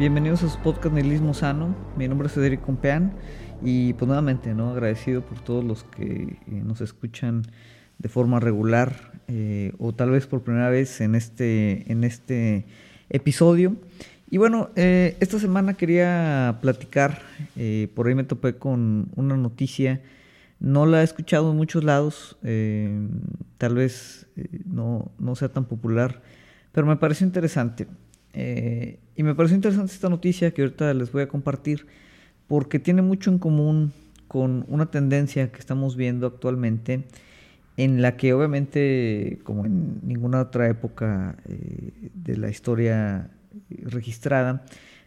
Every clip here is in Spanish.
bienvenidos a su podcast Nihilismo Sano. Mi nombre es Federico Compeán y pues nuevamente, ¿no? Agradecido por todos los que eh, nos escuchan de forma regular eh, o tal vez por primera vez en este, en este episodio. Y bueno, eh, esta semana quería platicar, por ahí me topé con una noticia, no la he escuchado en muchos lados, tal vez no, no sea tan popular, pero me pareció interesante. Eh, y me pareció interesante esta noticia que ahorita les voy a compartir porque tiene mucho en común con una tendencia que estamos viendo actualmente en la que obviamente como en ninguna otra época eh, de la historia registrada,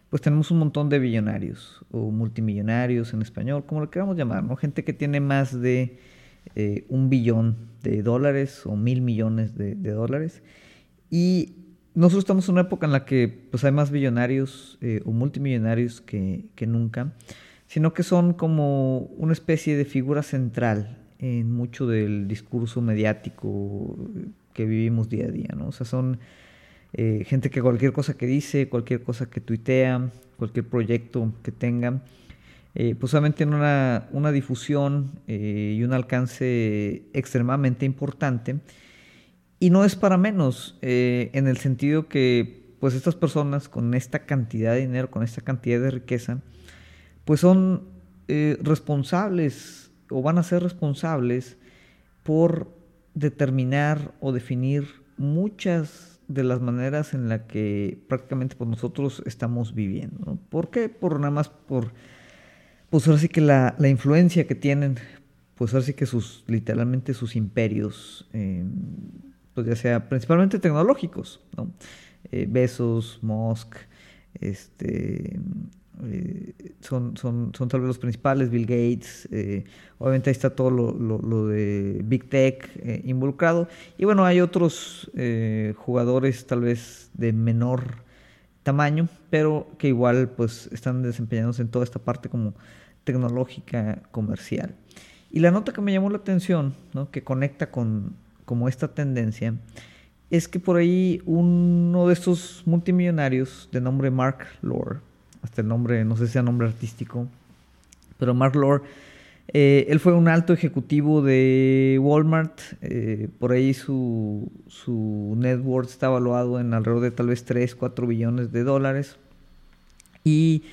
pues tenemos un montón de billonarios o multimillonarios en español, como lo queramos llamar, ¿no? Gente que tiene más de eh, un billón de dólares o mil millones de, de dólares. Y nosotros estamos en una época en la que pues, hay más billonarios eh, o multimillonarios que, nunca, sino que son como una especie de figura central en mucho del discurso mediático que vivimos día a día, ¿no? O sea, son eh, gente que cualquier cosa que dice, cualquier cosa que tuitea, cualquier proyecto que tenga, eh, pues tiene una, una difusión y un alcance extremadamente importante y no es para menos, eh, en el sentido que pues estas personas con esta cantidad de dinero, con esta cantidad de riqueza, pues son eh, responsables o van a ser responsables por determinar o definir muchas de las maneras en las que prácticamente pues, nosotros estamos viviendo. ¿Por qué? Por nada más por, pues ahora sí que la, influencia que tienen, pues ahora sí que sus, literalmente sus imperios, eh, pues ya sea principalmente tecnológicos, ¿no? Eh, Besos, Musk, este, eh, son, son, son, tal vez los principales, Bill Gates, eh, obviamente ahí está todo lo, lo, de Big Tech involucrado, y bueno, hay otros jugadores tal vez de menor tamaño, pero que igual pues están desempeñándose en toda esta parte como tecnológica comercial. Y la nota que me llamó la atención, ¿no? que conecta con, como esta tendencia, es que por ahí uno de estos multimillonarios de nombre Mark Lore, hasta el nombre, no sé si sea nombre artístico, pero Mark Lore, eh, él fue un alto ejecutivo de Walmart, eh, por ahí su, su net worth está evaluado en alrededor de tal vez 3, 4 billones de dólares. Y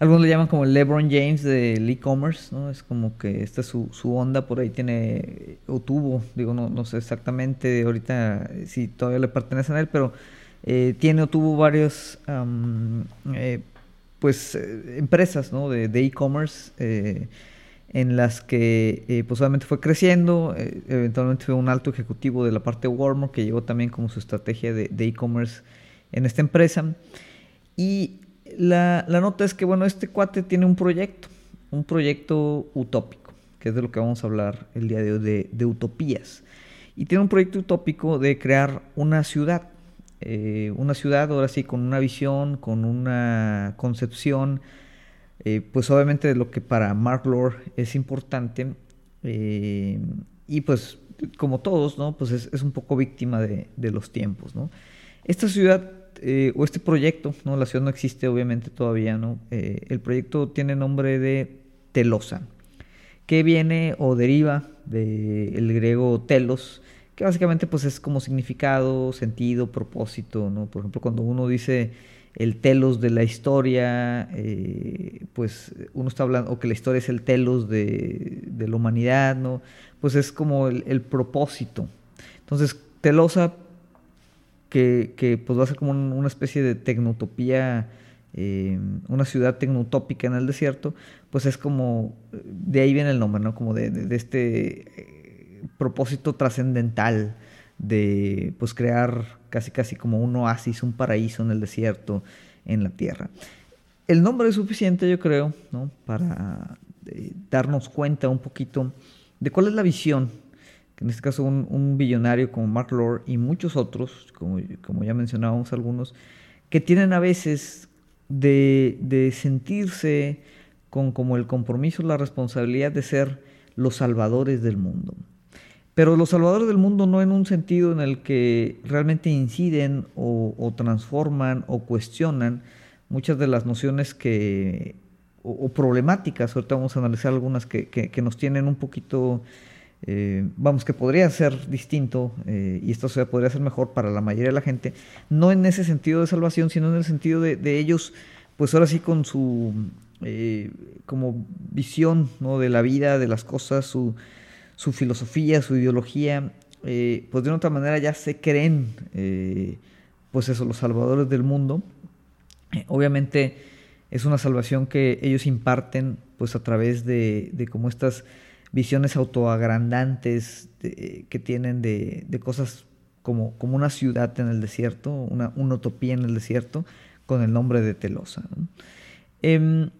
algunos le llaman como el LeBron James del e-commerce, ¿no? Es como que esta es su, su, onda, por ahí tiene, o tuvo, digo, no, no sé exactamente ahorita si todavía le pertenecen a él, pero eh, tiene o tuvo varias, eh, pues, eh, empresas, ¿no? De e-commerce. en las que pues obviamente fue creciendo, eventualmente fue un alto ejecutivo de la parte de Walmart que llevó también como su estrategia de e-commerce en esta empresa. Y la, nota es que, bueno, este cuate tiene un proyecto, un proyecto utópico, que es de lo que vamos a hablar el día de hoy, de, utopías. Y tiene un proyecto utópico de crear una ciudad, eh, una ciudad ahora sí con una visión, con una concepción, eh, pues obviamente de lo que para Mark Lore es importante. Eh, y pues como todos, ¿no? Pues es, un poco víctima de, de, los tiempos, ¿no? Esta ciudad eh, o este proyecto, ¿no? La ciudad no existe obviamente todavía, ¿no? Eh, el proyecto tiene nombre de Telosa, que viene o deriva del griego telos, que básicamente pues es como significado, sentido, propósito, ¿no? Por ejemplo, cuando uno dice el telos de la historia, eh, pues uno está hablando, o que la historia es el telos de, la humanidad, ¿no? Pues es como el propósito. Entonces, Telosa que, pues va a ser como una especie de tecnotopía, eh, una ciudad tecnotópica en el desierto, pues es como, de ahí viene el nombre, ¿no? Como de, este eh, propósito trascendental de pues crear casi casi como un oasis, un paraíso en el desierto, en la tierra. El nombre es suficiente, yo creo, ¿no? Para eh, darnos cuenta un poquito de cuál es la visión en este caso un, billonario como Mark Lore y muchos otros, como, como ya mencionábamos algunos, que tienen a veces de, sentirse con como el compromiso, la responsabilidad de ser los salvadores del mundo. Pero los salvadores del mundo no en un sentido en el que realmente inciden o, transforman o cuestionan muchas de las nociones que, o, problemáticas, ahorita vamos a analizar algunas que, que, nos tienen un poquito, eh, vamos, que podría ser distinto eh, y esto se podría ser mejor para la mayoría de la gente, no en ese sentido de salvación, sino en el sentido de, ellos, pues ahora sí con su eh, como visión ¿no? de la vida, de las cosas, su, su filosofía, su ideología, pues de una otra manera ya se creen, pues eso, los salvadores del mundo. obviamente es una salvación que ellos imparten pues a través de, de como estas visiones autoagrandantes que tienen de, de, cosas como, como una ciudad en el desierto, una, una, utopía en el desierto, con el nombre de Telosa. Em,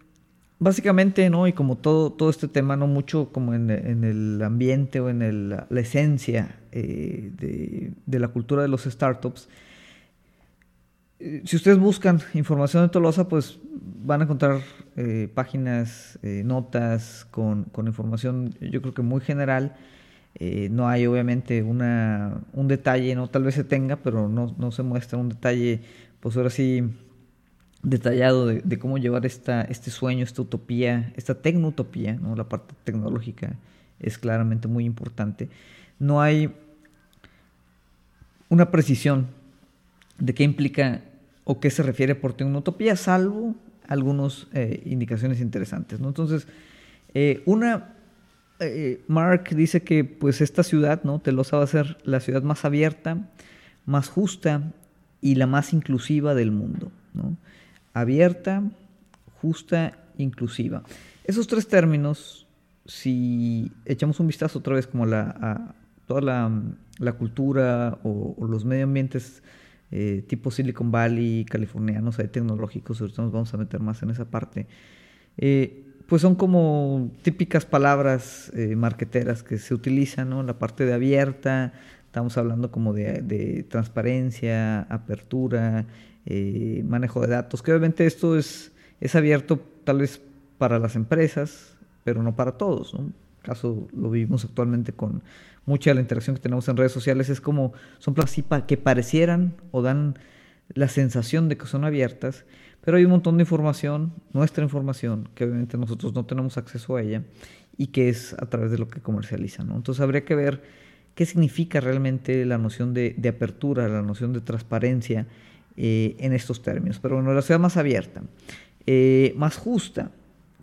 básicamente, ¿no? Y como todo, todo este tema, no mucho como en, el ambiente o en la esencia eh, de, la cultura de los startups. Eh, si ustedes buscan información de Tolosa, pues van a encontrar eh, páginas, notas con, información, yo creo que muy general. no hay obviamente una, un detalle, ¿no? Tal vez se tenga, pero no, no se muestra un detalle, pues ahora sí, detallado de, cómo llevar esta, este sueño, esta utopía, esta tecnotopía, ¿no? la parte tecnológica es claramente muy importante. No hay una precisión de qué implica o qué se refiere por tecnotopía, salvo algunas eh, indicaciones interesantes. ¿no? Entonces, eh, una, eh, Mark dice que pues esta ciudad, ¿no? Telosa va a ser la ciudad más abierta, más justa y la más inclusiva del mundo. ¿no? abierta, justa, inclusiva. Esos tres términos, si echamos un vistazo otra vez como la, a toda la, cultura o, los medio ambientes eh, tipo Silicon Valley, californianos, hay tecnológicos, ahorita nos vamos a meter más en esa parte, eh, pues son como típicas palabras eh, marqueteras que se utilizan, ¿no? La parte de abierta, estamos hablando como de, de transparencia, apertura, eh, manejo de datos, que obviamente esto es, es abierto tal vez para las empresas, pero no para todos. ¿no? caso lo vivimos actualmente con mucha de la interacción que tenemos en redes sociales, es como son plazas que parecieran o dan la sensación de que son abiertas, pero hay un montón de información, nuestra información, que obviamente nosotros no tenemos acceso a ella y que es a través de lo que comercializan. Entonces habría que ver qué significa realmente la noción de, de apertura, la noción de transparencia eh, en estos términos. Pero bueno, la ciudad más abierta, eh, más justa,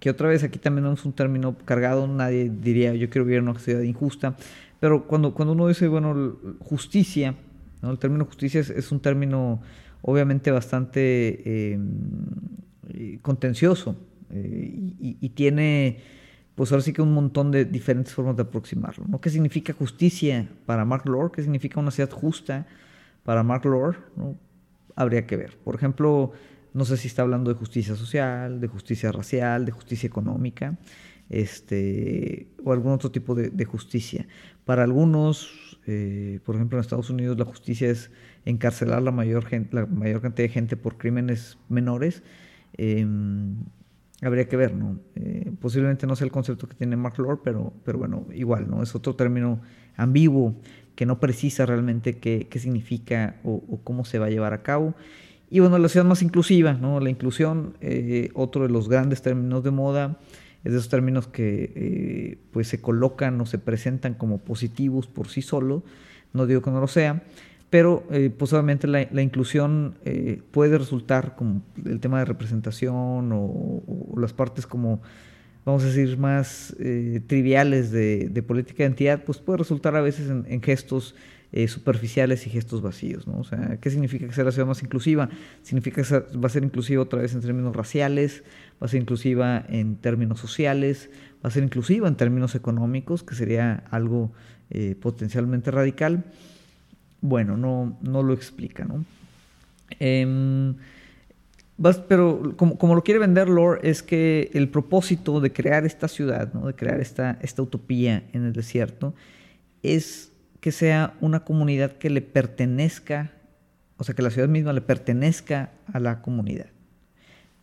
que otra vez aquí también tenemos un término cargado, nadie diría yo quiero vivir en una ciudad injusta, pero cuando, cuando uno dice, bueno, justicia, el término justicia es, un término obviamente bastante em, contencioso eh, y, tiene pues ahora sí que un montón de diferentes formas de aproximarlo. ¿no? ¿Qué significa justicia para Mark Lord? ¿Qué significa una ciudad justa para Mark Lord? ¿no? habría que ver. Por ejemplo, no sé si está hablando de justicia social, de justicia racial, de justicia económica, este, o algún otro tipo de, justicia. Para algunos, eh, por ejemplo, en Estados Unidos la justicia es encarcelar la mayor, la mayor cantidad de gente por crímenes menores. Em, habría que ver, ¿no? Eh, posiblemente no sea el concepto que tiene Mark Lord, pero, pero bueno, igual, ¿no? Es otro término ambiguo que no precisa realmente qué, significa o, cómo se va a llevar a cabo. Y bueno, la ciudad más inclusiva, ¿no? La inclusión, eh, otro de los grandes términos de moda, es de esos términos que eh, pues se colocan o se presentan como positivos por sí solo, no digo que no lo sea, pero eh, posiblemente la, la inclusión puede resultar como el tema de representación o las partes como vamos a decir, más eh, triviales de, política de identidad, pues puede resultar a veces en, gestos eh, superficiales y gestos vacíos, ¿no? O sea, ¿qué significa que sea la ciudad más inclusiva? Significa que va a ser inclusiva otra vez en términos raciales, va a ser inclusiva en términos sociales, va a ser inclusiva en términos económicos, que sería algo eh, potencialmente radical. Bueno, no, no lo explica, ¿no? Em, pero como, lo quiere vender Lore, es que el propósito de crear esta ciudad, de crear esta, esta utopía en el desierto, es que sea una comunidad que le pertenezca, o sea, que la ciudad misma le pertenezca a la comunidad.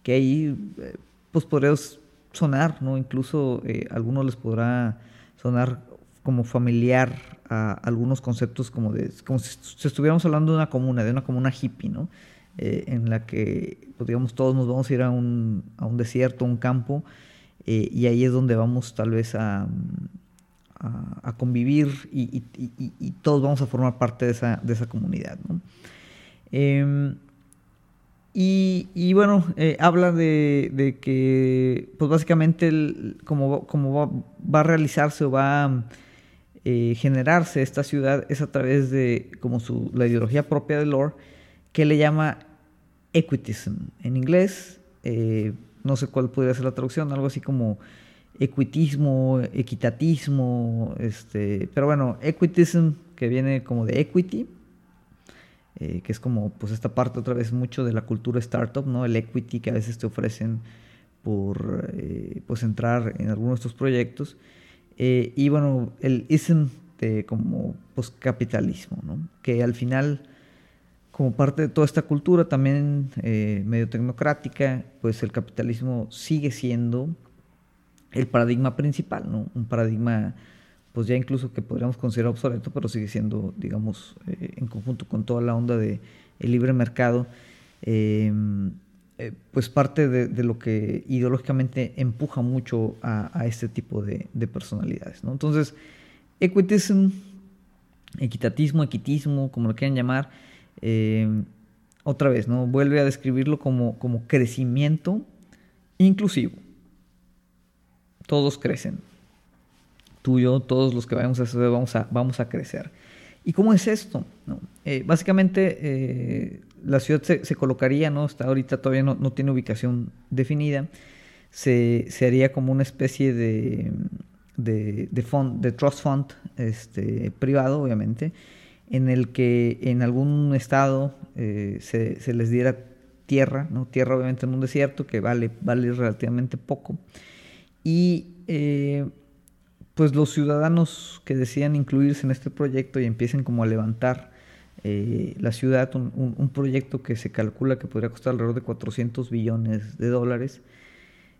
Que ahí, eh, pues podría sonar, ¿no? Incluso eh, a algunos les podrá sonar como familiar a algunos conceptos como de, como si estuviéramos hablando de una comuna, de una comuna hippie, ¿no? en la que, pues, todos nos vamos a ir a un, a un desierto, un campo, y ahí es donde vamos tal vez a, a, convivir y, todos vamos a formar parte de esa, de esa comunidad. Em, y, bueno, eh, habla de, que, pues básicamente, como, como va, a realizarse o va a eh, generarse esta ciudad es a través de como su, la ideología propia de Lore, que le llama equitism. En inglés, eh, no sé cuál podría ser la traducción, algo así como equitismo, equitatismo, este, pero bueno, equitism, que viene como de equity, eh, que es como pues esta parte otra vez mucho de la cultura startup, ¿no? El equity que a veces te ofrecen por eh, pues entrar en algunos de estos proyectos. Eh, y bueno, el ism de como pues capitalismo, ¿no? Que al final como parte de toda esta cultura también medio tecnocrática, pues el capitalismo sigue siendo el paradigma principal, ¿no? Un paradigma, pues ya incluso que podríamos considerar obsoleto, pero sigue siendo, digamos, eh, en conjunto con toda la onda de el libre mercado, em, eh, pues parte de, lo que ideológicamente empuja mucho a, este tipo de, personalidades, ¿no? Entonces, equitism, equitatismo, equitismo, como lo quieran llamar, em, otra vez, ¿no? Vuelve a describirlo como, como crecimiento inclusivo todos crecen. Tú, yo, todos los que vayamos a hacer vamos a, vamos a crecer. ¿Y cómo es esto? Eh, básicamente, eh, la ciudad se, colocaría, ¿no? Hasta ahorita todavía no, tiene ubicación definida. Se, haría como una especie de, de, de trust fund este, privado, obviamente, en el que en algún estado eh, se, les diera tierra, ¿no? Tierra obviamente en un desierto que vale, vale relativamente poco y eh, pues los ciudadanos que decían incluirse en este proyecto y empiecen como a levantar eh, la ciudad, un, proyecto que se calcula que podría costar alrededor de 400 billones de dólares.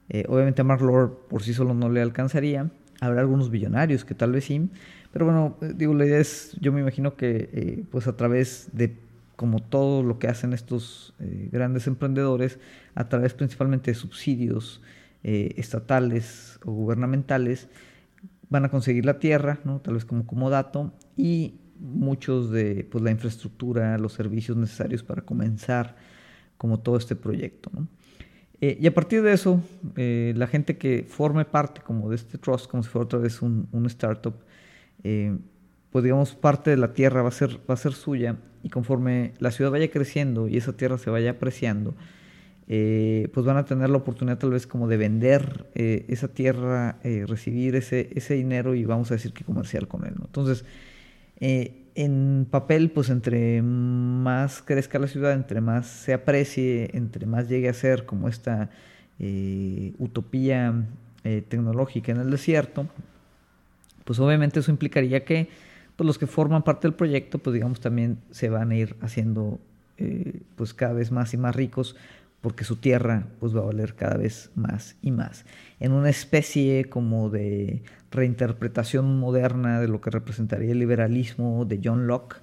Eh, obviamente a Mark Lord por sí solo no le alcanzaría. Habrá algunos billonarios que tal vez sí. Pero bueno, digo, la idea es, yo me imagino que pues a través de como todo lo que hacen estos grandes emprendedores, a través principalmente de subsidios, eh, estatales o gubernamentales van a conseguir la tierra, tal vez como, como dato, y muchos de pues, la infraestructura, los servicios necesarios para comenzar como todo este proyecto. Eh, y a partir de eso, eh, la gente que forme parte como de este trust, como si fuera otra vez un, un startup, pues digamos parte de la tierra va a, ser, va a ser suya y conforme la ciudad vaya creciendo y esa tierra se vaya apreciando, eh, pues van a tener la oportunidad tal vez como de vender eh, esa tierra, eh, recibir ese, ese dinero y vamos a decir que comercial con él. Entonces, en papel, pues entre más crezca la ciudad, entre más se aprecie, entre más llegue a ser como esta utopía tecnológica en el desierto, pues obviamente eso implicaría que pues los que forman parte del proyecto, pues digamos también se van a ir haciendo pues cada vez más y más ricos porque su tierra pues va a valer cada vez más y más. En una especie como de reinterpretación moderna de lo que representaría el liberalismo de John Locke,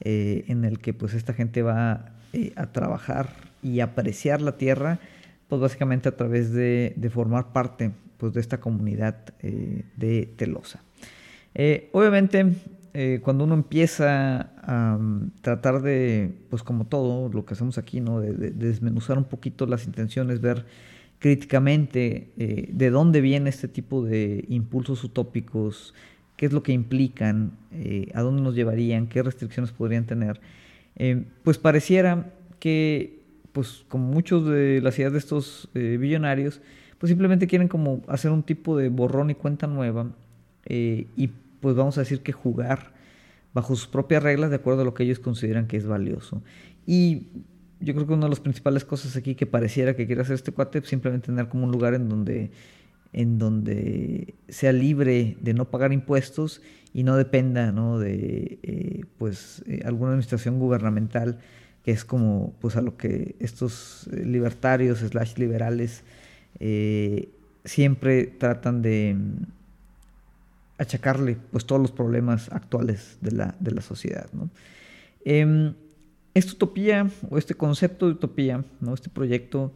eh, en el que pues esta gente va eh, a trabajar y apreciar la tierra, pues básicamente a través de, formar parte pues de esta comunidad eh, de Telosa. obviamente eh, cuando uno empieza a mm, tratar de, pues como todo lo que hacemos aquí, ¿no? De, desmenuzar un poquito las intenciones, ver críticamente eh, de dónde viene este tipo de impulsos utópicos, qué es lo que implican, eh, a dónde nos llevarían, qué restricciones podrían tener, pues pareciera que, pues como muchos de las ideas de estos billonarios, pues simplemente quieren como hacer un tipo de borrón y cuenta nueva y pues vamos a decir que jugar bajo sus propias reglas de acuerdo a lo que ellos consideran que es valioso. Y yo creo que una de las principales cosas aquí que pareciera que quiere hacer este cuate es simplemente tener como un lugar en donde, en donde sea libre de no pagar impuestos y no dependa ¿no? de eh, pues, eh, alguna administración gubernamental que es como pues a lo que estos eh, libertarios slash liberales siempre tratan de achacarle pues todos los problemas actuales de la, de la sociedad. Em, esta utopía o este concepto de utopía, ¿no? este proyecto,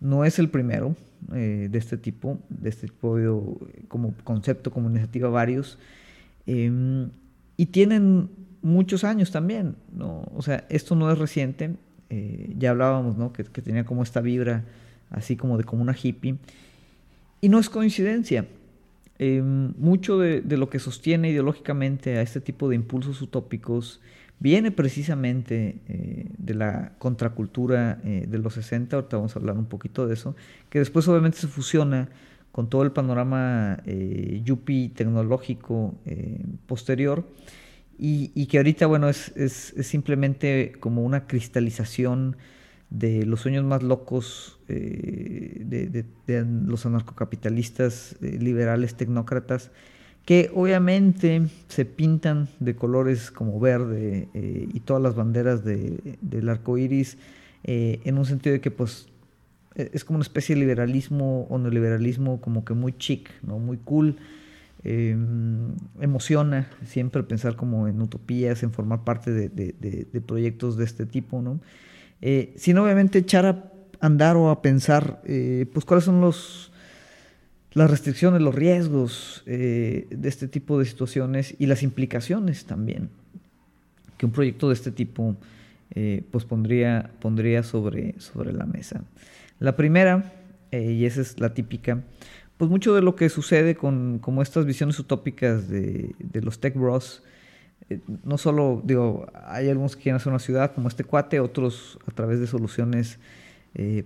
no es el primero eh, de este tipo, de este tipo como concepto, como iniciativa varios, em, y tienen muchos años también, ¿no? O sea, esto no es reciente, eh, ya hablábamos, ¿no? Que, tenía como esta vibra, así como de como una hippie, y no es coincidencia. Em, mucho de, lo que sostiene ideológicamente a este tipo de impulsos utópicos viene precisamente eh, de la contracultura eh, de los 60, ahorita vamos a hablar un poquito de eso, que después obviamente se fusiona con todo el panorama eh, yuppie tecnológico posterior. Y, que ahorita, bueno, es, simplemente como una cristalización de los sueños más locos de, de, los anarcocapitalistas liberales tecnócratas que obviamente se pintan de colores como verde eh, y todas las banderas de, del arco iris, eh, en un sentido de que pues e, es como una especie de liberalismo o neoliberalismo como que muy chic, ¿no? muy cool. Em, emociona siempre pensar como en utopías, en formar parte de, de proyectos de este tipo, ¿no? Eh, sin obviamente echar a andar o a pensar, pues cuáles son los las restricciones, los riesgos eh, de este tipo de situaciones y las implicaciones también que un proyecto de este tipo eh, pues pondría, pondría sobre, sobre la mesa. La primera, eh, y esa es la típica, pues mucho de lo que sucede con como estas visiones utópicas de, de los tech bros, no solo, digo, hay algunos que quieren hacer una ciudad como este cuate, otros a través de soluciones,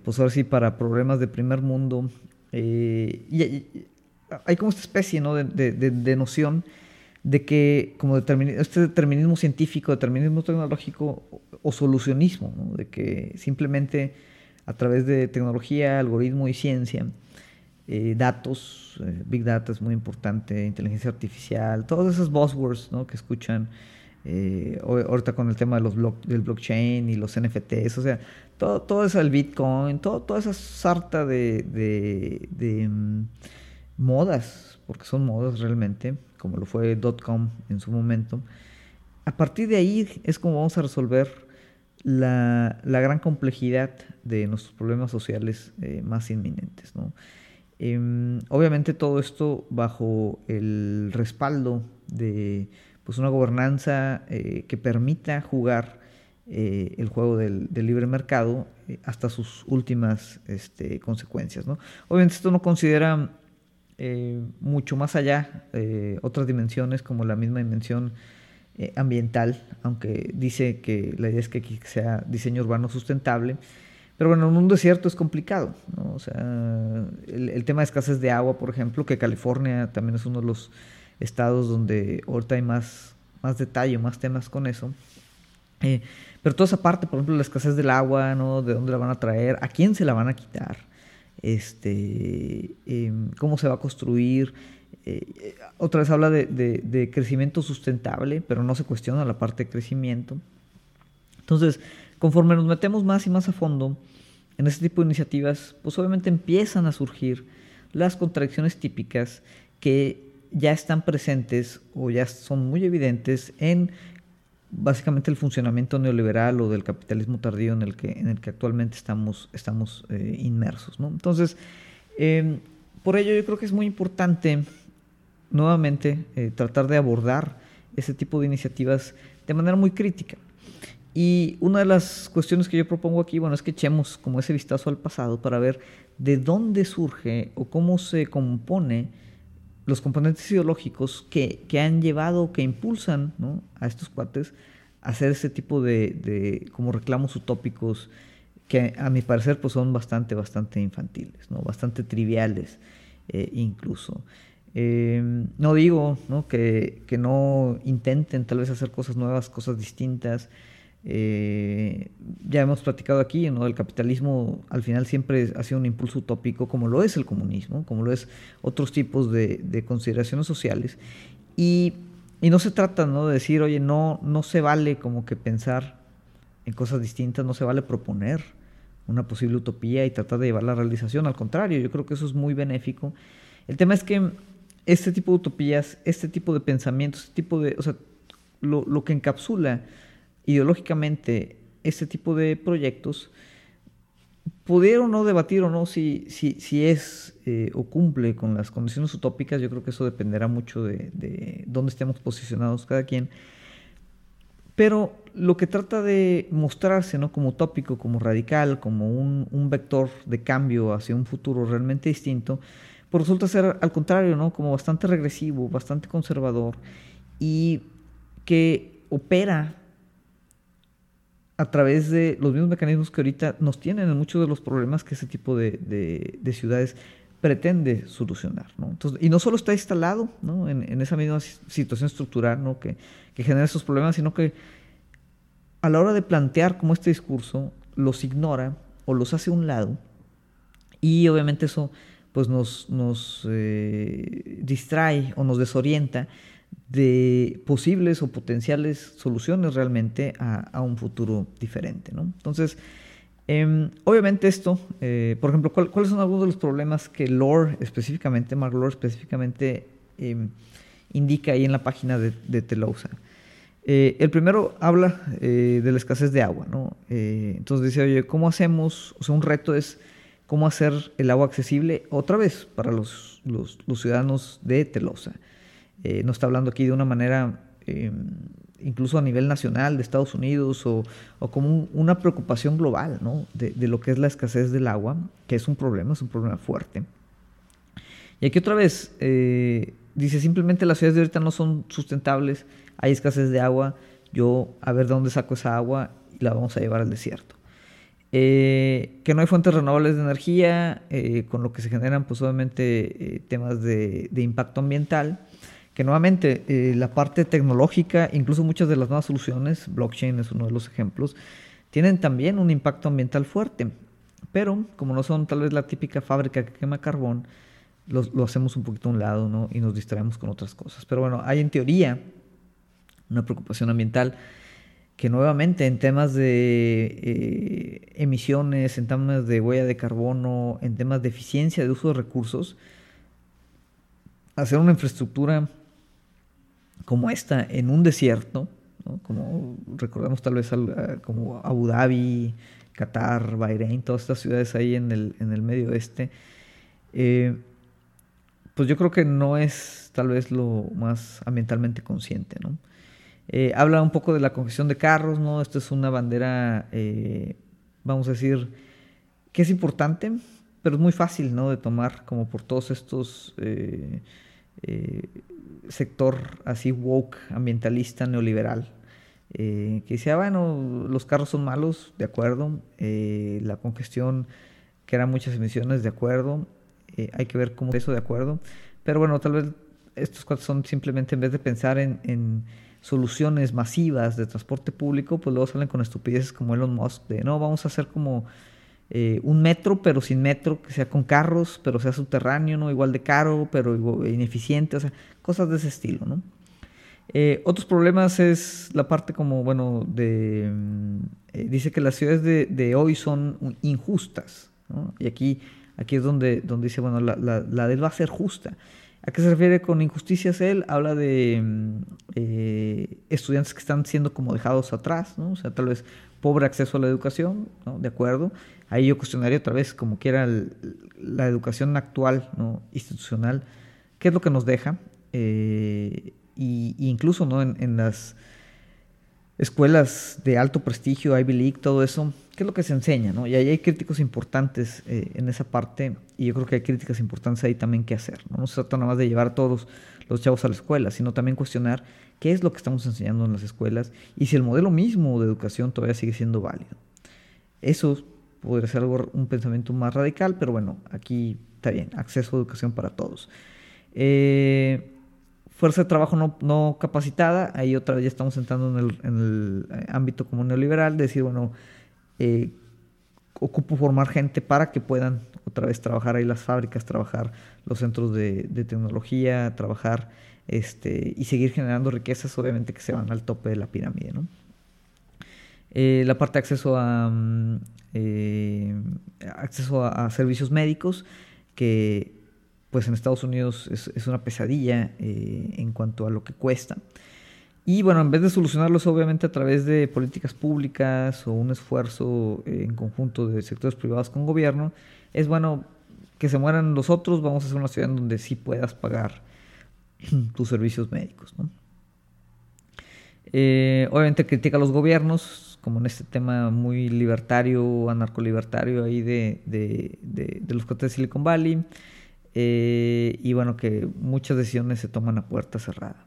pues ahora sí, para problemas de primer mundo, eh, y, hay como esta especie ¿no? de, noción de que como este determinismo científico, determinismo tecnológico o, solucionismo, de que simplemente a través de tecnología, algoritmo y ciencia, eh, datos, eh, big data es muy importante, inteligencia artificial, todos esos buzzwords ¿no? que escuchan ahorita con el tema del blockchain y los NFTs, o sea, todo, todo eso, el Bitcoin, todo, toda esa sarta de, mm, modas, porque son modas realmente, como lo fue .com en su momento. A partir de ahí es como vamos a resolver la, la gran complejidad de nuestros problemas sociales eh, más inminentes. Em, obviamente todo esto bajo el respaldo de pues, una gobernanza eh, que permita jugar eh, el juego del, libre mercado eh, hasta sus últimas este, consecuencias. ¿no? Obviamente esto no considera mucho más allá otras dimensiones como la misma dimensión ambiental, aunque dice que la idea es que sea diseño urbano sustentable. Pero bueno, en un desierto es complicado, ¿no? O sea, el, el, tema de escasez de agua, por ejemplo, que California también es uno de los estados donde ahorita hay más, más detalle, más temas con eso. Eh, pero toda esa parte, por ejemplo, la escasez del agua, ¿no? De dónde la van a traer, a quién se la van a quitar, este, em, cómo se va a construir. Eh, otra vez habla de, crecimiento sustentable, pero no se cuestiona la parte de crecimiento. Entonces, conforme nos metemos más y más a fondo en este tipo de iniciativas, pues obviamente empiezan a surgir las contradicciones típicas que ya están presentes o ya son muy evidentes en básicamente el funcionamiento neoliberal o del capitalismo tardío en el que, en el que actualmente estamos, estamos eh, inmersos. ¿no? Entonces, em, por ello yo creo que es muy importante nuevamente eh, tratar de abordar ese tipo de iniciativas de manera muy crítica. Y una de las cuestiones que yo propongo aquí, bueno, es que echemos como ese vistazo al pasado para ver de dónde surge o cómo se compone los componentes ideológicos que, que han llevado, que impulsan a estos cuates a hacer ese tipo de, de, como reclamos utópicos que a mi parecer pues son bastante, bastante infantiles, ¿no? bastante triviales eh, incluso. Em, no digo Que, que, no intenten tal vez hacer cosas nuevas, cosas distintas, eh, ya hemos platicado aquí, ¿no? el capitalismo al final siempre ha sido un impulso utópico, como lo es el comunismo, como lo es otros tipos de, consideraciones sociales. Y, no se trata ¿no? de decir, oye, no, no se vale como que pensar en cosas distintas, no se vale proponer una posible utopía y tratar de llevar la realización. Al contrario, yo creo que eso es muy benéfico. El tema es que este tipo de utopías, este tipo de pensamientos, este tipo de, o sea, lo, lo que encapsula ideológicamente este tipo de proyectos, pudieron no debatir o no si, si, si es eh, o cumple con las condiciones utópicas, yo creo que eso dependerá mucho de, de, dónde estemos posicionados cada quien. Pero lo que trata de mostrarse ¿no? como utópico, como radical, como un, un vector de cambio hacia un futuro realmente distinto, pues resulta ser al contrario, ¿no? como bastante regresivo, bastante conservador y que opera a través de los mismos mecanismos que ahorita nos tienen en muchos de los problemas que ese tipo de, de, ciudades pretende solucionar. ¿no? Y no solo está instalado ¿no? en, esa misma situación estructural ¿no? que, genera esos problemas, sino que a la hora de plantear como este discurso los ignora o los hace a un lado y obviamente eso pues nos, nos eh, distrae o nos desorienta de posibles o potenciales soluciones realmente a, un futuro diferente. ¿no? Entonces, em, obviamente esto, eh, por ejemplo, ¿cuáles son algunos de los problemas que Lore específicamente, Mark Lore específicamente em, indica ahí en la página de, de Telousa? Eh, el primero habla eh, de la escasez de agua, ¿no? entonces dice, oye, ¿cómo hacemos? O sea, un reto es cómo hacer el agua accesible otra vez para los, los, los ciudadanos de Telosa. Eh, no está hablando aquí de una manera em, incluso a nivel nacional de Estados Unidos o, como una preocupación global ¿no? de, lo que es la escasez del agua, que es un problema, es un problema fuerte. Y aquí otra vez, eh, dice simplemente las ciudades de ahorita no son sustentables, hay escasez de agua, yo a ver de dónde saco esa agua y la vamos a llevar al desierto. Eh, que no hay fuentes renovables de energía, con lo que se generan pues obviamente temas de impacto ambiental que nuevamente eh, la parte tecnológica, incluso muchas de las nuevas soluciones, blockchain es uno de los ejemplos, tienen también un impacto ambiental fuerte, pero como no son tal vez la típica fábrica que quema carbón, lo, hacemos un poquito a un lado y nos distraemos con otras cosas. Pero bueno, hay en teoría una preocupación ambiental que nuevamente en temas de eh, emisiones, en temas de huella de carbono, en temas de eficiencia de uso de recursos, hacer una infraestructura como esta en un desierto, como recordamos tal vez como Abu Dhabi, Qatar, Bahrein, todas estas ciudades ahí en el, en el medio oeste, eh, pues yo creo que no es tal vez lo más ambientalmente consciente. ¿no? Eh, habla un poco de la congestión de carros, ¿no? Esto es una bandera, eh, vamos a decir, que es importante, pero es muy fácil ¿no? de tomar como por todos estos sector así woke, ambientalista, neoliberal, eh, que decía, bueno, los carros son malos, de acuerdo, eh, la congestión, que eran muchas emisiones, de acuerdo, hay que ver cómo es eso, de acuerdo, pero bueno, tal vez estos cuatro son simplemente en vez de pensar en, en soluciones masivas de transporte público, pues luego salen con estupideces como Elon Musk, de no, vamos a hacer como eh, un metro, pero sin metro, que sea con carros, pero sea subterráneo, ¿no? Igual de caro, pero ineficiente, o sea, cosas de ese estilo, ¿no? Eh, otros problemas es la parte como, bueno, de... Mm, eh, dice que las ciudades de, hoy son injustas. Y aquí, aquí es donde, donde dice, bueno, la, la, la de él va a ser justa. ¿A qué se refiere con injusticias él? Habla de mm, estudiantes que están siendo como dejados atrás, ¿no? O sea, tal vez pobre acceso a la educación, ¿no? De acuerdo. Ahí yo cuestionaría otra vez como quiera la educación actual, ¿no? institucional, qué es lo que nos deja, eh, y, incluso ¿no? En, las escuelas de alto prestigio, Ivy League, todo eso, qué es lo que se enseña. Y ahí hay críticos importantes eh, en esa parte, y yo creo que hay críticas importantes ahí también que hacer, ¿no? No se trata nada más de llevar a todos los chavos a la escuela, sino también cuestionar qué es lo que estamos enseñando en las escuelas y si el modelo mismo de educación todavía sigue siendo válido. Eso podría ser algo, un pensamiento más radical, pero bueno, aquí está bien, acceso a educación para todos. Eh, fuerza de trabajo no, capacitada, ahí otra vez ya estamos entrando en el, eh, ámbito como neoliberal, decir, bueno, eh, ocupo formar gente para que puedan otra vez trabajar ahí las fábricas, trabajar los centros de, tecnología, trabajar este, y seguir generando riquezas, obviamente que se van al tope de la pirámide. ¿no? Eh, la parte de acceso a, mm, eh, acceso a, servicios médicos, que pues en Estados Unidos es, una pesadilla eh, en cuanto a lo que cuesta. Y bueno, en vez de solucionarlos obviamente a través de políticas públicas o un esfuerzo en conjunto de sectores privados con gobierno, es bueno que se mueran los otros, vamos a hacer una ciudad en donde sí puedas pagar tus servicios médicos. Eh, obviamente critica a los gobiernos, como en este tema muy libertario, anarcolibertario ahí de, de, de, los cotes de Silicon Valley. Eh, y bueno, que muchas decisiones se toman a puerta cerrada.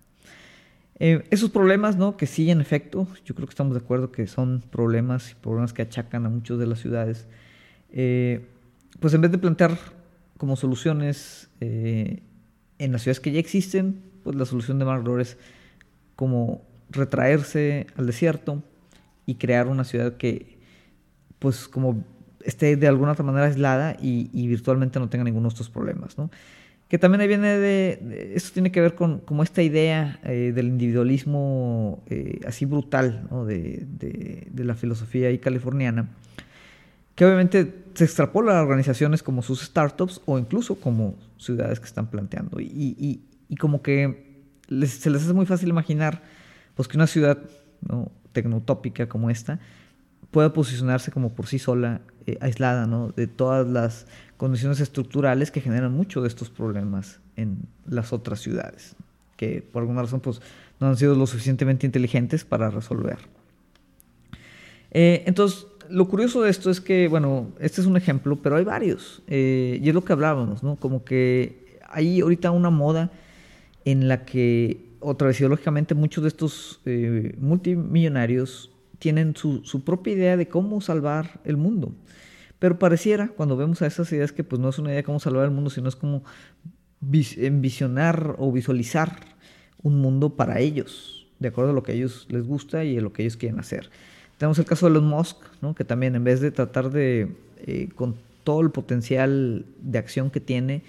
Eh, esos problemas, ¿no? Que sí, en efecto, yo creo que estamos de acuerdo que son problemas y problemas que achacan a muchas de las ciudades. Eh, pues en vez de plantear como soluciones en las ciudades que ya existen, pues la solución de Mark es como retraerse al desierto y crear una ciudad que, pues como esté de alguna otra manera aislada y, virtualmente no tenga ninguno de estos problemas, ¿no? Que también ahí viene de, esto tiene que ver con como esta idea eh, del individualismo eh, así brutal, de, de, la filosofía ahí californiana, que obviamente se extrapola a organizaciones como sus startups o incluso como ciudades que están planteando. Y, y, y como que se les hace muy fácil imaginar pues, que una ciudad ¿no? tecnotópica como esta pueda posicionarse como por sí sola, eh, aislada ¿no? de todas las condiciones estructurales que generan mucho de estos problemas en las otras ciudades, que por alguna razón pues, no han sido lo suficientemente inteligentes para resolver. Eh, entonces, lo curioso de esto es que, bueno, este es un ejemplo, pero hay varios, eh, y es lo que hablábamos, ¿no? Como que hay ahorita una moda en la que, otra vez, ideológicamente, muchos de estos multimillonarios tienen su, propia idea de cómo salvar el mundo. Pero pareciera, cuando vemos a esas ideas, que pues no es una idea de cómo salvar el mundo, sino es como envisionar o visualizar un mundo para ellos, de acuerdo a lo que a ellos les gusta y a lo que ellos quieren hacer. Tenemos el caso de Elon Musk, que también en vez de tratar de, eh, con todo el potencial de acción que tiene,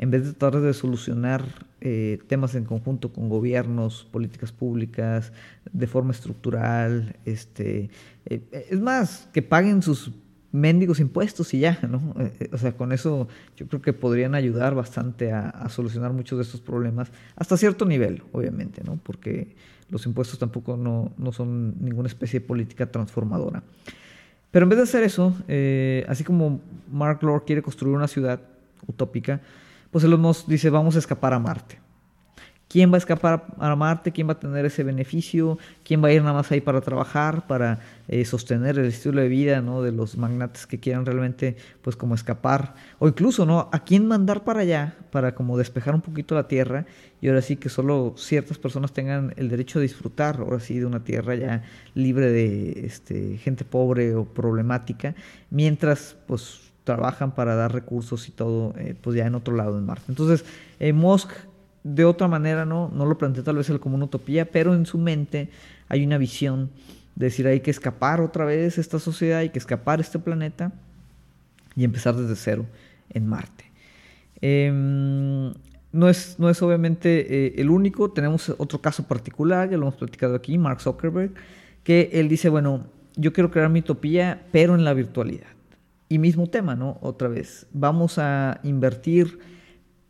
en vez de tratar de solucionar eh, temas en conjunto con gobiernos, políticas públicas, de forma estructural, este, eh, es más, que paguen sus mendigos impuestos y ya, ¿no? Eh, o sea, con eso yo creo que podrían ayudar bastante a, solucionar muchos de estos problemas, hasta cierto nivel, obviamente, ¿no? Porque los impuestos tampoco no, no son ninguna especie de política transformadora. Pero en vez de hacer eso, así como Mark Lord quiere construir una ciudad utópica, pues Elon Musk dice, vamos a escapar a Marte. ¿Quién va a escapar a Marte? ¿Quién va a tener ese beneficio? ¿Quién va a ir nada más ahí para trabajar, para eh, sostener el estilo de vida ¿no? de los magnates que quieran realmente, pues como escapar? O incluso, ¿no? ¿A quién mandar para allá para como despejar un poquito la Tierra y ahora sí que solo ciertas personas tengan el derecho de disfrutar, ahora sí, de una Tierra ya libre de este, gente pobre o problemática, mientras, pues trabajan para dar recursos y todo, eh, pues ya en otro lado en Marte. Entonces, eh, Musk de otra manera no, no lo plantea tal vez como una utopía, pero en su mente hay una visión de decir hay que escapar otra vez esta sociedad, hay que escapar este planeta y empezar desde cero en Marte. Em, no, es, no es obviamente eh, el único, tenemos otro caso particular, ya lo hemos platicado aquí, Mark Zuckerberg, que él dice, bueno, yo quiero crear mi utopía, pero en la virtualidad. Y mismo tema, ¿no? Otra vez, vamos a invertir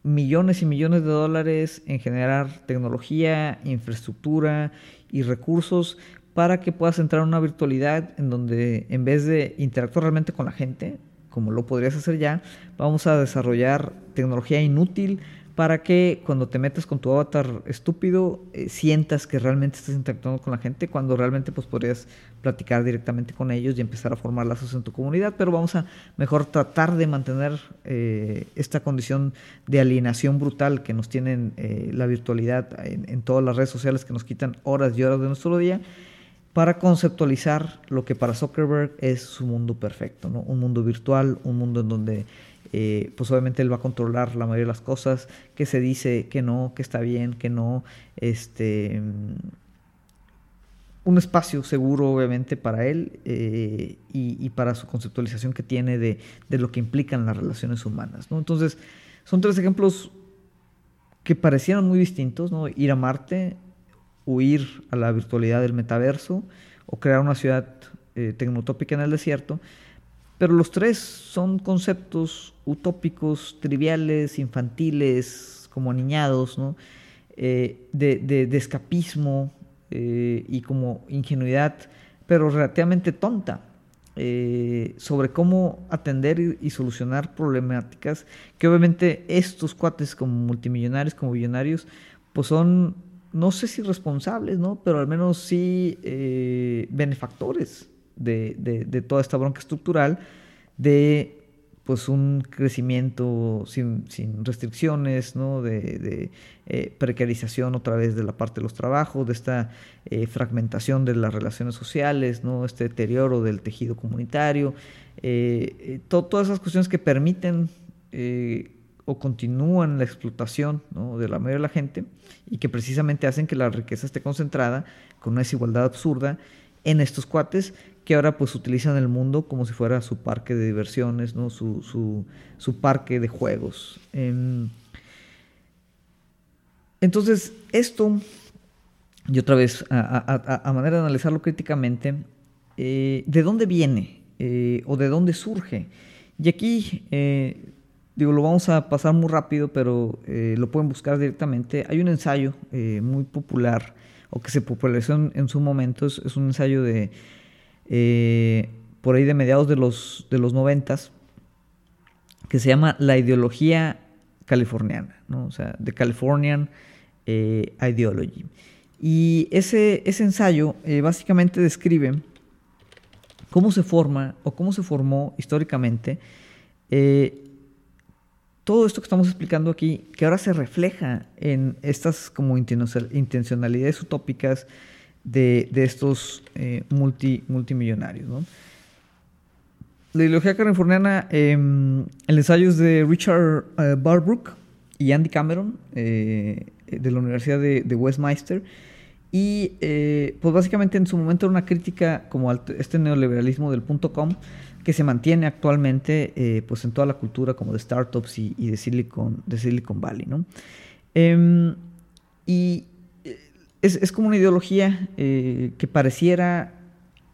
millones y millones de dólares en generar tecnología, infraestructura y recursos para que puedas entrar en una virtualidad en donde en vez de interactuar realmente con la gente, como lo podrías hacer ya, vamos a desarrollar tecnología inútil para que cuando te metes con tu avatar estúpido eh, sientas que realmente estás interactuando con la gente cuando realmente pues podrías platicar directamente con ellos y empezar a formar lazos en tu comunidad pero vamos a mejor tratar de mantener eh, esta condición de alienación brutal que nos tienen eh, la virtualidad en, todas las redes sociales que nos quitan horas y horas de nuestro día para conceptualizar lo que para Zuckerberg es su mundo perfecto, ¿no? un mundo virtual, un mundo en donde eh, pues obviamente él va a controlar la mayoría de las cosas, que se dice, que no, que está bien, que no, este un espacio seguro obviamente para él eh, y, para su conceptualización que tiene de, lo que implican las relaciones humanas. Entonces, son tres ejemplos que parecieran muy distintos, ¿no? ir a Marte, huir a la virtualidad del metaverso o crear una ciudad eh, tecnotópica en el desierto, pero los tres son conceptos utópicos, triviales, infantiles, como niñados. Eh, de, escapismo, y como ingenuidad, pero relativamente tonta. sobre cómo atender y, solucionar problemáticas que obviamente estos cuates como multimillonarios, como billonarios, pues son no sé si responsables, ¿no? Pero al menos sí eh, benefactores de, toda esta bronca estructural, de pues un crecimiento sin, restricciones, ¿no? de, eh, precarización otra vez de la parte de los trabajos, de esta eh, fragmentación de las relaciones sociales, ¿no? este deterioro del tejido comunitario, todas esas cuestiones que permiten o continúan la explotación de la mayoría de la gente y que precisamente hacen que la riqueza esté concentrada con una desigualdad absurda en estos cuates que ahora pues utilizan el mundo como si fuera su parque de diversiones, ¿no? su, parque de juegos. Em, entonces, esto, y otra vez, a, manera de analizarlo críticamente, eh, ¿de dónde viene eh, o de dónde surge? Y aquí eh, Digo, lo vamos a pasar muy rápido, pero lo pueden buscar directamente. Hay un ensayo muy popular, o que se popularizó en, su momento, es, un ensayo de eh, por ahí de mediados de los, de los noventas, que se llama La ideología californiana, ¿no? o sea, The Californian Ideology. Y ese, ese ensayo básicamente describe cómo se forma o cómo se formó históricamente todo esto que estamos explicando aquí, que ahora se refleja en estas como intencionalidades utópicas de, estos eh, multi, multimillonarios. La ideología californiana, em, el ensayo es de Richard eh, Barbrook y Andy Cameron, eh, de la Universidad de, Westminster. Y pues básicamente en su momento era una crítica como al este neoliberalismo del punto com, que se mantiene actualmente eh, pues en toda la cultura como de startups y, de, Silicon, de Silicon Valley. ¿no? Em, y eh, es, como una ideología eh, que pareciera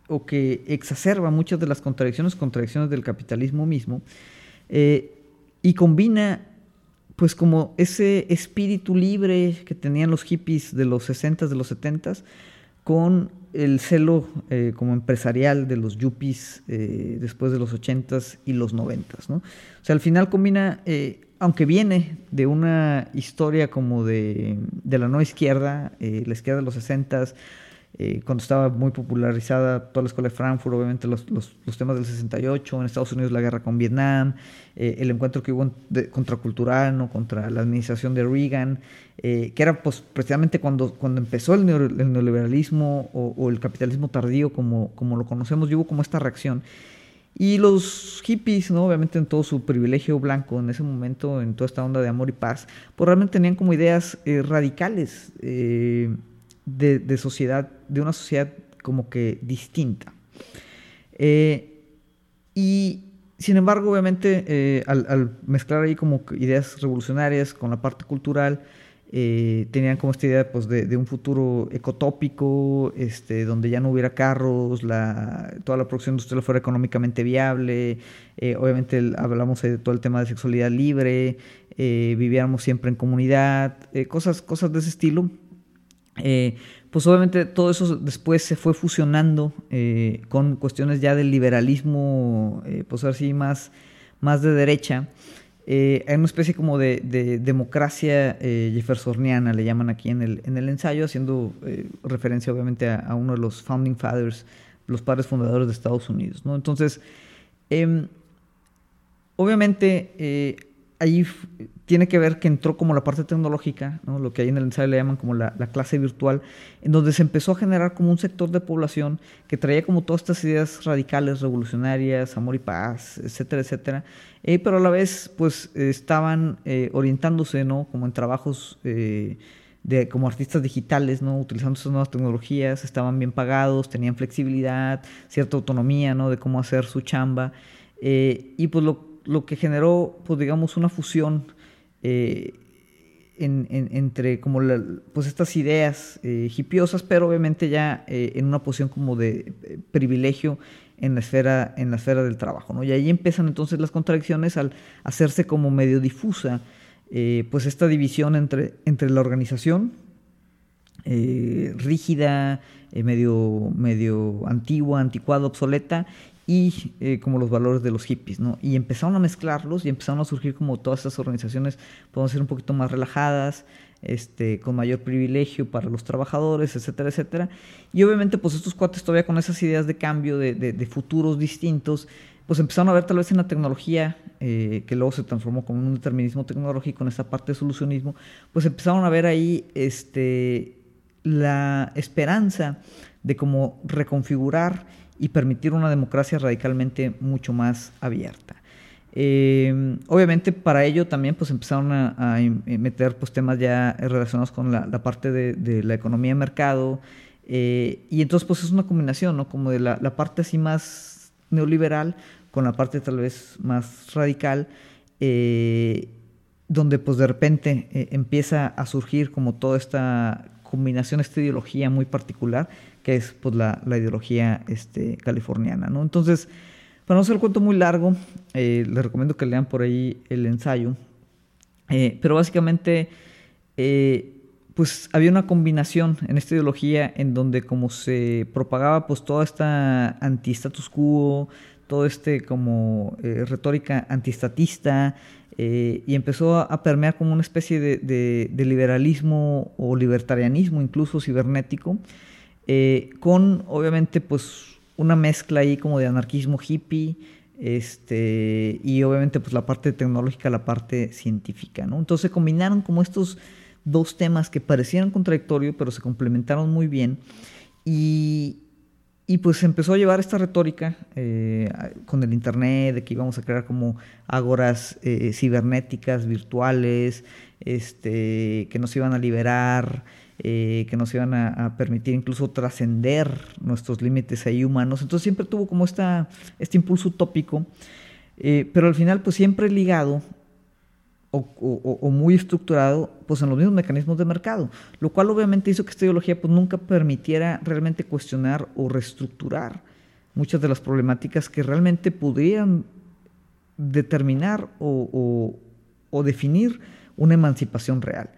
o que exacerba muchas de las contradicciones, contradicciones del capitalismo mismo, y combina pues como ese espíritu libre que tenían los hippies de los 60s, de los 70s, con el celo eh, como empresarial de los yuppies eh, después de los 80s y los 90s. ¿no? O sea, al final combina, eh, aunque viene de una historia como de, de la nueva izquierda, la izquierda de los 60s, eh, cuando estaba muy popularizada toda la escuela de Frankfurt, obviamente los, los, temas del 68, en Estados Unidos la guerra con Vietnam, eh, el encuentro que hubo contracultural, ¿no? contra la administración de Reagan, eh, que era pues, precisamente cuando, cuando empezó el, neoliberalismo o, el capitalismo tardío como, como lo conocemos, y hubo como esta reacción. Y los hippies, ¿no? obviamente en todo su privilegio blanco en ese momento, en toda esta onda de amor y paz, pues realmente tenían como ideas radicales de, sociedad, de una sociedad como que distinta. Eh, y sin embargo, obviamente, eh, al, mezclar ahí como ideas revolucionarias con la parte cultural, eh, tenían como esta idea pues, de, un futuro ecotópico, este, donde ya no hubiera carros, la, toda la producción industrial fuera económicamente viable, obviamente hablamos de todo el tema de sexualidad libre, viviéramos siempre en comunidad, cosas, cosas de ese estilo eh, pues obviamente todo eso después se fue fusionando eh, con cuestiones ya del liberalismo, eh, pues así más, más de derecha. Hay una especie como de, democracia jeffersoniana, le llaman aquí en el, en el ensayo, haciendo referencia obviamente a, uno de los founding fathers, los padres fundadores de Estados Unidos. ¿no? Entonces, em, obviamente ahí tiene que ver que entró como la parte tecnológica, lo que ahí en el ensayo le llaman como la, clase virtual, en donde se empezó a generar como un sector de población que traía como todas estas ideas radicales, revolucionarias, amor y paz, etcétera, etcétera, eh, pero a la vez pues estaban eh, orientándose ¿no? como en trabajos eh, de, como artistas digitales, ¿no? utilizando esas nuevas tecnologías, estaban bien pagados, tenían flexibilidad, cierta autonomía ¿no? de cómo hacer su chamba, y pues lo lo que generó, pues digamos, una fusión eh, entre como pues estas ideas eh, hipiosas, pero obviamente ya eh, en una posición como de eh, privilegio en la esfera, en la esfera del trabajo. ¿no? Y ahí empiezan entonces las contradicciones al hacerse como medio difusa pues esta división entre, entre la organización rígida, medio, medio antigua, anticuada, obsoleta, y eh, como los valores de los hippies, ¿no? Y empezaron a mezclarlos y empezaron a surgir como todas estas organizaciones, podemos ser un poquito más relajadas, este, con mayor privilegio para los trabajadores, etcétera, etcétera. Y obviamente, pues estos cuates todavía con esas ideas de cambio, de, de, futuros distintos, pues empezaron a ver tal vez en la tecnología, eh, que luego se transformó como un determinismo tecnológico, en esta parte de solucionismo, pues empezaron a ver ahí este, la esperanza de cómo reconfigurar y permitir una democracia radicalmente mucho más abierta. Eh, obviamente para ello también pues empezaron a, meter pues, temas ya relacionados con la, parte de, la economía de mercado eh, y entonces pues es una combinación, ¿no? Como de la, parte así más neoliberal con la parte tal vez más radical eh, donde pues de repente empieza a surgir como toda esta combinación, esta ideología muy particular que es pues, la, ideología este, californiana. ¿no? Entonces, para no hacer el cuento muy largo, eh, les recomiendo que lean por ahí el ensayo. Eh, pero básicamente, eh, pues había una combinación en esta ideología en donde como se propagaba pues toda esta anti-status quo, todo este como retórica antistatista, y empezó a permear como una especie de, de liberalismo o libertarianismo incluso cibernético, eh, con obviamente pues una mezcla ahí como de anarquismo hippie, este, y obviamente pues la parte tecnológica, la parte científica, ¿no? Entonces se combinaron como estos dos temas que parecían contradictorios, pero se complementaron muy bien, y, y pues empezó a llevar esta retórica eh, con el Internet, de que íbamos a crear como ágoras eh, cibernéticas, virtuales, este, que nos iban a liberar, eh, que nos iban a, permitir incluso trascender nuestros límites ahí humanos. Entonces siempre tuvo como esta, este impulso utópico, eh, pero al final pues siempre ligado o, muy estructurado pues en los mismos mecanismos de mercado, lo cual obviamente hizo que esta ideología pues nunca permitiera realmente cuestionar o reestructurar muchas de las problemáticas que realmente podrían determinar o, o definir una emancipación real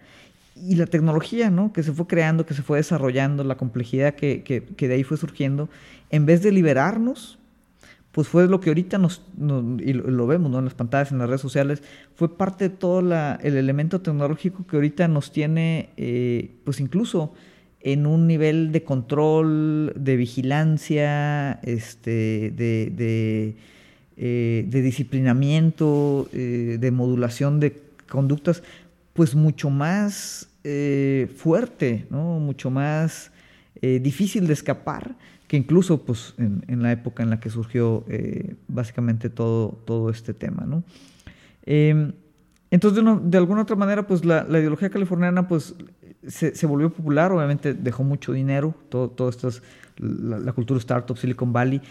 y la tecnología, ¿no? Que se fue creando, que se fue desarrollando, la complejidad que, que, de ahí fue surgiendo, en vez de liberarnos, pues fue lo que ahorita nos, y lo, vemos, ¿no? En las pantallas, en las redes sociales, fue parte de todo la, el elemento tecnológico que ahorita nos tiene, eh, pues incluso en un nivel de control, de vigilancia, este, de, de, eh, de disciplinamiento, eh, de modulación de conductas, pues mucho más eh, fuerte, ¿no? mucho más eh, difícil de escapar que incluso pues, en, la época en la que surgió eh, básicamente todo, todo este tema. ¿no? Em, entonces, de, alguna otra manera, pues la, ideología californiana pues, se, volvió popular, obviamente dejó mucho dinero, todo, todo esto es la, la cultura startup, Silicon Valley,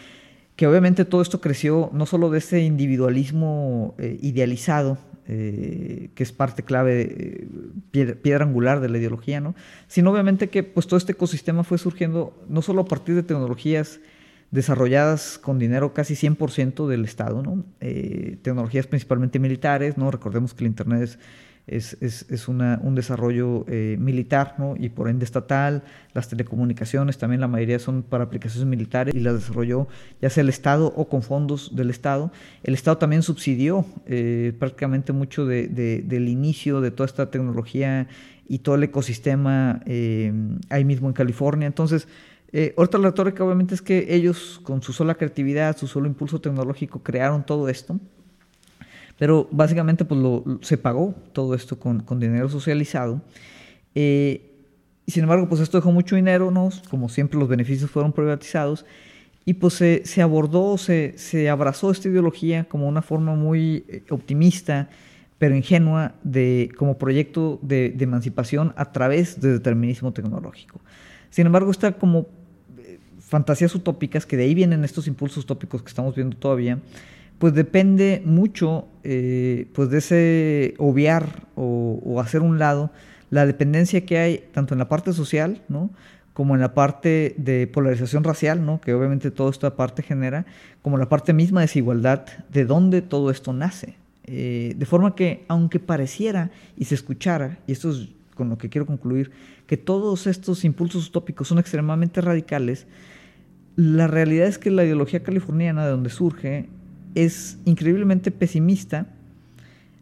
que obviamente todo esto creció no solo de ese individualismo idealizado, eh, que es parte clave, eh, piedra, angular de la ideología, ¿no? Sino obviamente que pues todo este ecosistema fue surgiendo no solo a partir de tecnologías desarrolladas con dinero casi 100% del Estado, ¿no? Eh, tecnologías principalmente militares, ¿no? Recordemos que el Internet es es, es, es una, un desarrollo eh, militar ¿no? y por ende estatal. Las telecomunicaciones también la mayoría son para aplicaciones militares y las desarrolló ya sea el Estado o con fondos del Estado. El Estado también subsidió eh, prácticamente mucho de, del inicio de toda esta tecnología y todo el ecosistema eh, ahí mismo en California. Entonces, otra la retórica obviamente es que ellos con su sola creatividad, su solo impulso tecnológico crearon todo esto pero básicamente pues lo, se pagó todo esto con, con dinero socializado. Eh, y sin embargo, pues esto dejó mucho dinero, ¿no? Como siempre los beneficios fueron privatizados. Y pues se, se abordó, se, se, abrazó esta ideología como una forma muy eh, optimista, pero ingenua, de, como proyecto de, de emancipación a través del determinismo tecnológico. Sin embargo, está como eh, fantasías utópicas, que de ahí vienen estos impulsos utópicos que estamos viendo todavía, pues depende mucho eh, pues de ese obviar o, hacer un lado la dependencia que hay tanto en la parte social, ¿no? como en la parte de polarización racial, ¿no? que obviamente toda esta parte genera, como la parte misma de desigualdad, de dónde todo esto nace. Eh, de forma que, aunque pareciera y se escuchara, y esto es con lo que quiero concluir, que todos estos impulsos utópicos son extremadamente radicales, la realidad es que la ideología californiana de donde surge es increíblemente pesimista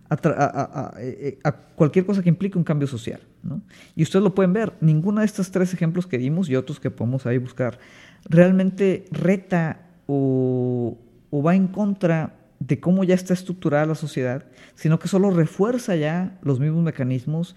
a, eh, a, cualquier cosa que implique un cambio social. ¿no? Y ustedes lo pueden ver, ninguno de estos tres ejemplos que dimos y otros que podemos ahí buscar realmente reta o, o va en contra de cómo ya está estructurada la sociedad, sino que solo refuerza ya los mismos mecanismos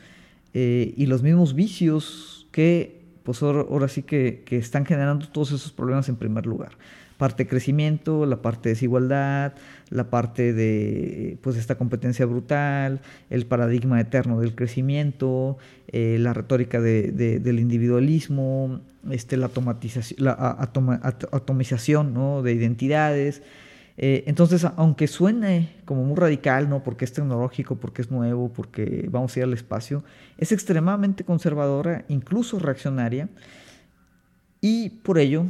eh, y los mismos vicios que, pues ahora, sí que, que, están generando todos esos problemas en primer lugar. Parte de crecimiento, la parte de desigualdad, la parte de pues esta competencia brutal, el paradigma eterno del crecimiento, eh, la retórica de, del individualismo, este, la, la atomización ¿no? de identidades, eh, entonces, aunque suene como muy radical, ¿no? Porque es tecnológico, porque es nuevo, porque vamos a ir al espacio, es extremadamente conservadora, incluso reaccionaria, y por ello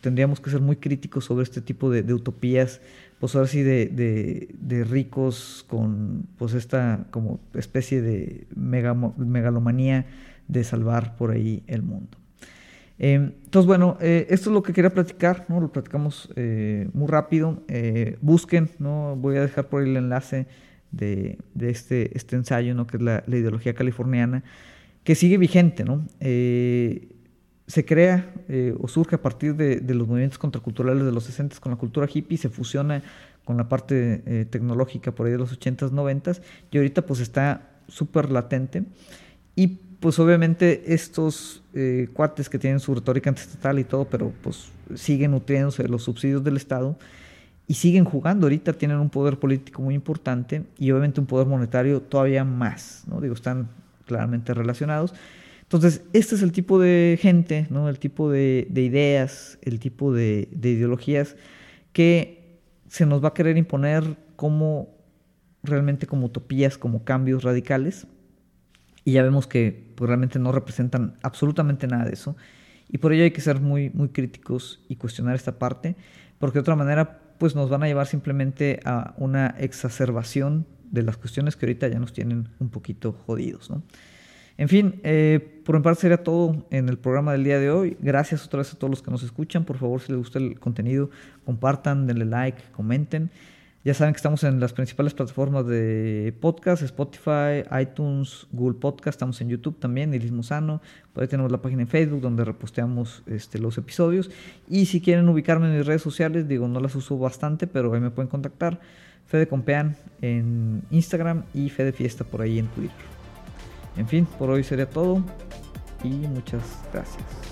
tendríamos que ser muy críticos sobre este tipo de, utopías, pues ahora sí de, ricos con pues esta como especie de megalomanía de salvar por ahí el mundo. Em, entonces, bueno, eh, esto es lo que quería platicar. Lo platicamos eh, muy rápido. Eh, busquen, ¿no? Voy a dejar por ahí el enlace de, este, este ensayo, ¿no? Que es la, ideología californiana, que sigue vigente, ¿no? Se crea o surge a partir de, los movimientos contraculturales de los 60 con la cultura hippie, se fusiona con la parte tecnológica por ahí de los 80s, 90s, y ahorita pues está súper latente. Y pues obviamente estos eh, cuates que tienen su retórica antiestatal y todo, pero pues siguen nutriéndose de los subsidios del Estado y siguen jugando. Ahorita tienen un poder político muy importante y obviamente un poder monetario todavía más, ¿no? Digo, están claramente relacionados. Entonces, este es el tipo de gente, ¿no? El tipo de, ideas, el tipo de, de ideologías que se nos va a querer imponer como realmente como utopías, como cambios radicales y ya vemos que pues, realmente no representan absolutamente nada de eso. Y por ello hay que ser muy, muy críticos y cuestionar esta parte, porque de otra manera pues nos van a llevar simplemente a una exacerbación de las cuestiones que ahorita ya nos tienen un poquito jodidos. ¿no? En fin, eh, por mi parte sería todo en el programa del día de hoy. Gracias otra vez a todos los que nos escuchan. Por favor, si les gusta el contenido, compartan, denle like, comenten. Ya saben que estamos en las principales plataformas de podcast, Spotify, iTunes, Google Podcast, estamos en YouTube también, Ilismo Sano. Por ahí tenemos la página en Facebook donde reposteamos este, los episodios. Y si quieren ubicarme en mis redes sociales, digo, no las uso bastante, pero ahí me pueden contactar. Fede Compean en Instagram y Fede Fiesta por ahí en Twitter. En fin, por hoy sería todo y muchas gracias.